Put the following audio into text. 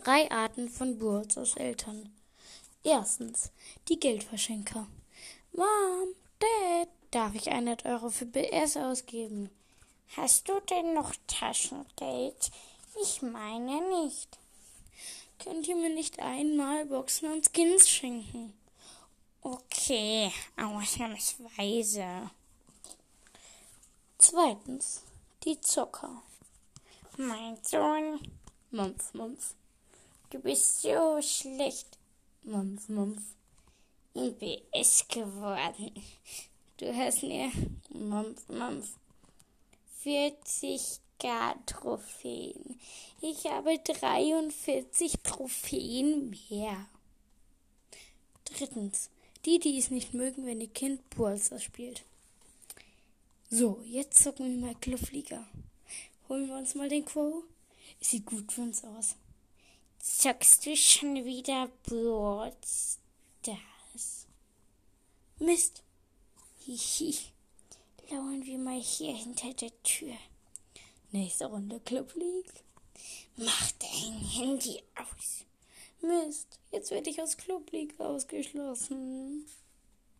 drei Arten von Burzos Eltern. Erstens, die Geldverschenker. Mom, Dad, darf ich 100 Euro für BS ausgeben? Hast du denn noch Taschengeld? Ich meine nicht. Könnt ihr mir nicht einmal Boxen und Skins schenken? Okay, ausnahmsweise. Zweitens, die Zocker. Mein Sohn, Mumpf, Mumpf. Du bist so schlecht Mumpf, Mumpf. in BS geworden. Du hast mir Mumpf, Mumpf. 40k Trophäen. Ich habe 43 Trophäen mehr. Drittens, die, die es nicht mögen, wenn ihr Kind Pulsar spielt. So, jetzt zocken wir mal Clubflieger. Holen wir uns mal den Quo. Sieht gut für uns aus. Zockst du schon wieder Brawl Stars? Mist. Hihi. Lauern wir mal hier hinter der Tür. Nächste Runde Club League. Mach dein Handy aus. Mist. Jetzt werde ich aus Club League ausgeschlossen.